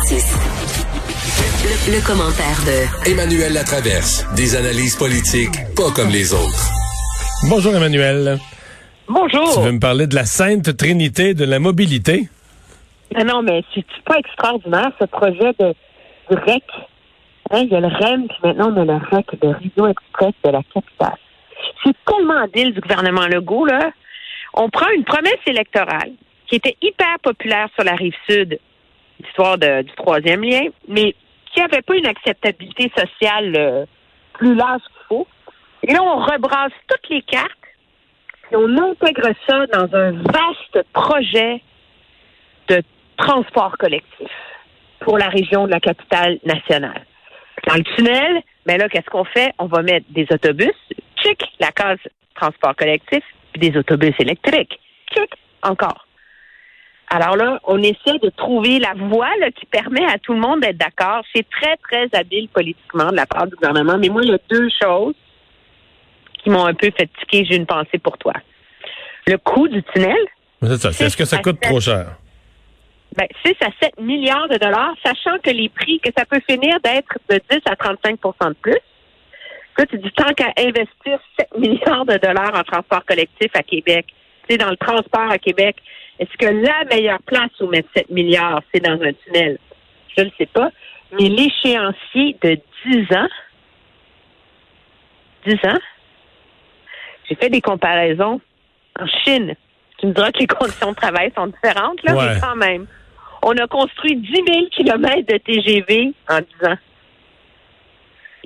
Le, le commentaire de Emmanuel Latraverse. Des analyses politiques pas comme les autres. Bonjour Emmanuel. Bonjour. Tu veux me parler de la Sainte Trinité de la mobilité? Ah non, mais c'est pas extraordinaire, ce projet de, de REC. Hein, il y a le REM, puis maintenant on a le REC, de Réseau Express de la capitale. C'est tellement habile du gouvernement Legault, là. On prend une promesse électorale qui était hyper populaire sur la rive sud, l'histoire du troisième lien, mais qui n'avait pas une acceptabilité sociale euh, plus large qu'il faut. Et là, on rebrasse toutes les cartes et on intègre ça dans un vaste projet de transport collectif pour la région de la capitale nationale. Dans le tunnel, mais là, qu'est-ce qu'on fait? On va mettre des autobus, tchic, la case transport collectif, puis des autobus électriques, tchic, encore. Alors là, on essaie de trouver la voie là, qui permet à tout le monde d'être d'accord. C'est très, très habile politiquement de la part du gouvernement. Mais moi, il y a deux choses qui m'ont un peu fait tiquer. J'ai une pensée pour toi. Le coût du tunnel, C'est ça. Est-ce que ça coûte trop cher? ben, 6 à 7 milliards de dollars, sachant que les prix, que ça peut finir d'être de 10 à 35% de plus. Là, tu dis tant qu'à investir 7 milliards de dollars en transport collectif à Québec, tu sais, dans le transport à Québec, est-ce que la meilleure place où mettre 7 milliards, c'est dans un tunnel? Je ne sais pas. Mais l'échéancier de 10 ans, 10 ans, j'ai fait des comparaisons en Chine. Tu me diras que les conditions de travail sont différentes, là, Ouais. mais quand même. On a construit 10 000 kilomètres de TGV en 10 ans.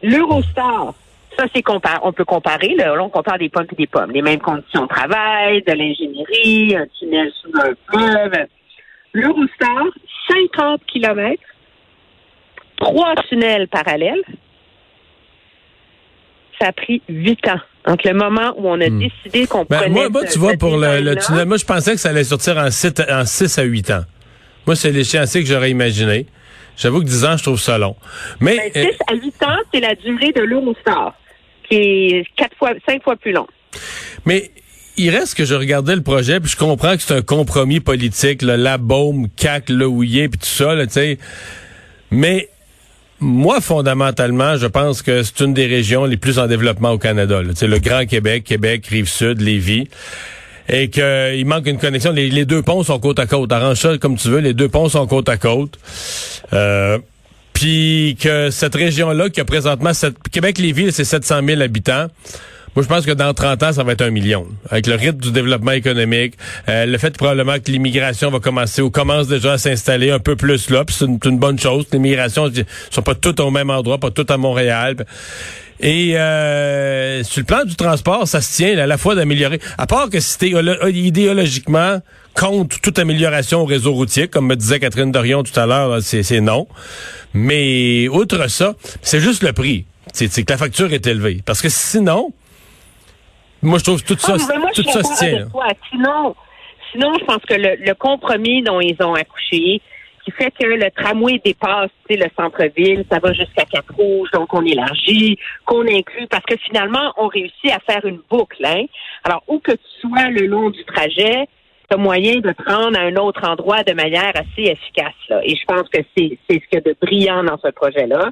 L'Eurostar, ça, c'est compar on peut comparer, là, on compare des pommes et des pommes. Les mêmes conditions de travail, de l'ingénierie, un tunnel sous un fleuve. L'Eurostar, 50 kilomètres, trois tunnels parallèles. Ça a pris 8 ans entre le moment où on a décidé qu'on Ben, prenait moi, moi, tu vois, pour le, tunnel, moi, je pensais que ça allait sortir en 6, en 6 à 8 ans. Moi, c'est l'échéancier que j'aurais imaginé. J'avoue que 10 ans, je trouve ça long. Mais, Ben, 6 euh, à 8 ans, c'est la durée de l'Eurostar, qui est quatre fois, cinq fois plus long. mais il reste que je regardais le projet, puis je comprends que c'est un compromis politique, là, la baume, CAC, le houillé, puis tout ça, tu sais. Mais moi, fondamentalement, je pense que c'est une des régions les plus en développement au Canada. là. Le Grand Québec, Québec, Rive-Sud, Lévis. Et qu'il manque une connexion. Les, les deux ponts sont côte à côte. Arrange ça comme tu veux. Les deux ponts sont côte à côte. Euh, puis que cette région-là, qui a présentement... Québec-Lévis, c'est 700 000 habitants. Moi, je pense que dans 30 ans, ça va être un million. Avec le rythme du développement économique, euh, le fait probablement que l'immigration va commencer ou commence déjà à s'installer un peu plus là, puis c'est une, bonne chose. L'immigration sont pas toutes au même endroit, pas toutes à Montréal. Et euh, sur le plan du transport, ça se tient à la fois d'améliorer. À part que si t'es olo- idéologiquement contre toute amélioration au réseau routier, comme me disait Catherine Dorion tout à l'heure, c'est non. Mais outre ça, c'est juste le prix. C'est que la facture est élevée. Parce que sinon, moi je trouve que tout ça, Ah, moi, tout ça se tient. Sinon, sinon, je pense que le, le compromis dont ils ont accouché, qui fait que le tramway dépasse le centre-ville, ça va jusqu'à Cap-Rouge, donc on élargit, qu'on inclut, parce que finalement, on réussit à faire une boucle. Hein? Alors, où que tu sois le long du trajet, tu as moyen de prendre à un autre endroit de manière assez efficace. Là. Et je pense que c'est c'est ce qu'il y a de brillant dans ce projet-là.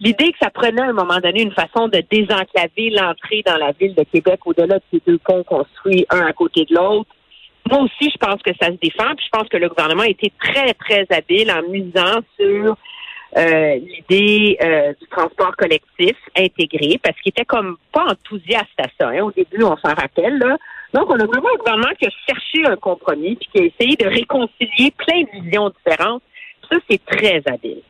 L'idée que ça prenait à un moment donné une façon de désenclaver l'entrée dans la ville de Québec au-delà de ces deux ponts construits un à côté de l'autre, moi aussi, je pense que ça se défend. Puis je pense que le gouvernement a été très, très habile en misant sur euh, l'idée euh, du transport collectif intégré, parce qu'il était comme pas enthousiaste à ça. hein. Au début, on s'en rappelle. Là. Donc, on a vraiment un gouvernement qui a cherché un compromis, puis qui a essayé de réconcilier plein de visions différentes. Ça, c'est très habile.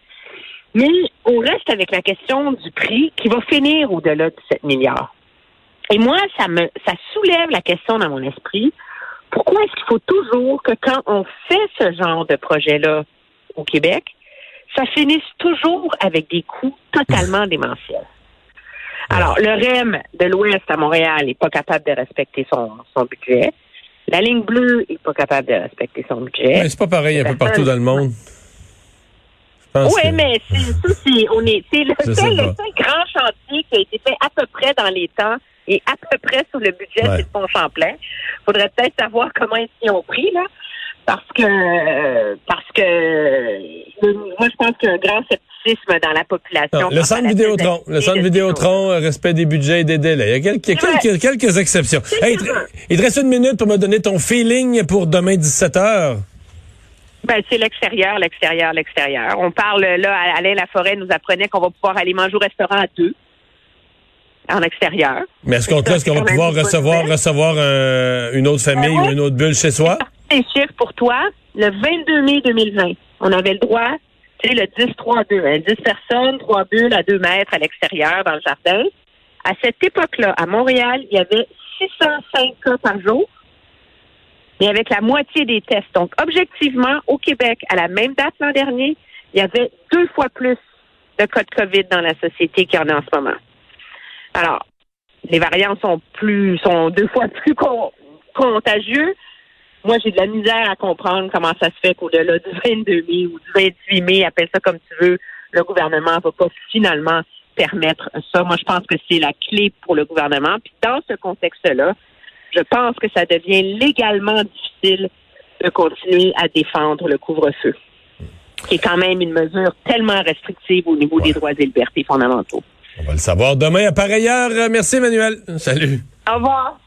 Mais on reste avec la question du prix qui va finir au-delà de 7 milliards. Et moi, ça me ça soulève la question dans mon esprit. Pourquoi est-ce qu'il faut toujours que quand on fait ce genre de projet-là au Québec, ça finisse toujours avec des coûts totalement démentiels? Alors, le REM de l'Ouest à Montréal n'est pas capable de respecter son, son budget. La ligne bleue n'est pas capable de respecter son budget. Mais c'est pas pareil un peu partout dans le monde. Oui, que- mais c'est ça, c'est on est c'est le seul, le grand chantier qui a été fait à peu près dans les temps et à peu près sur le budget, Ouais. c'est le pont Champlain. Faudrait peut-être savoir comment ils s'y ont pris là, parce que parce que moi je pense qu'il y a dans la population. le centre Vidéotron, le centre Vidéotron, euh, respect des budgets et des délais. Il y a quelques, quelques, exceptions. il te reste une minute pour me donner ton feeling pour demain 17 h. Ben, c'est l'extérieur, l'extérieur, l'extérieur. On parle, là, Alain Laforêt nous apprenait qu'on va pouvoir aller manger au restaurant à deux en extérieur. Mais est-ce qu'on est-ce qu'on va pouvoir recevoir, recevoir une autre famille ou une autre bulle chez soi? Les chiffres pour toi, le 22 mai 2020, on avait le droit, tu sais, le 10-3-2, 10 personnes, 3 bulles à 2 mètres à l'extérieur dans le jardin. À cette époque-là, à Montréal, il y avait 605 cas par jour mais avec la moitié des tests. Donc, objectivement, au Québec, à la même date l'an dernier, il y avait deux fois plus de cas de COVID dans la société qu'il y en a en ce moment. Alors, les variants sont plus, sont deux fois plus contagieux. Moi, j'ai de la misère à comprendre comment ça se fait qu'au-delà du 22 mai ou du 28 mai, appelle ça comme tu veux, le gouvernement ne va pas finalement permettre ça. Moi, je pense que c'est la clé pour le gouvernement. Puis dans ce contexte-là, je pense que ça devient légalement difficile de continuer à défendre le couvre-feu, qui est quand même une mesure tellement restrictive au niveau des droits et libertés fondamentaux. On va le savoir demain. Par ailleurs, merci Emmanuel. Salut. Au revoir.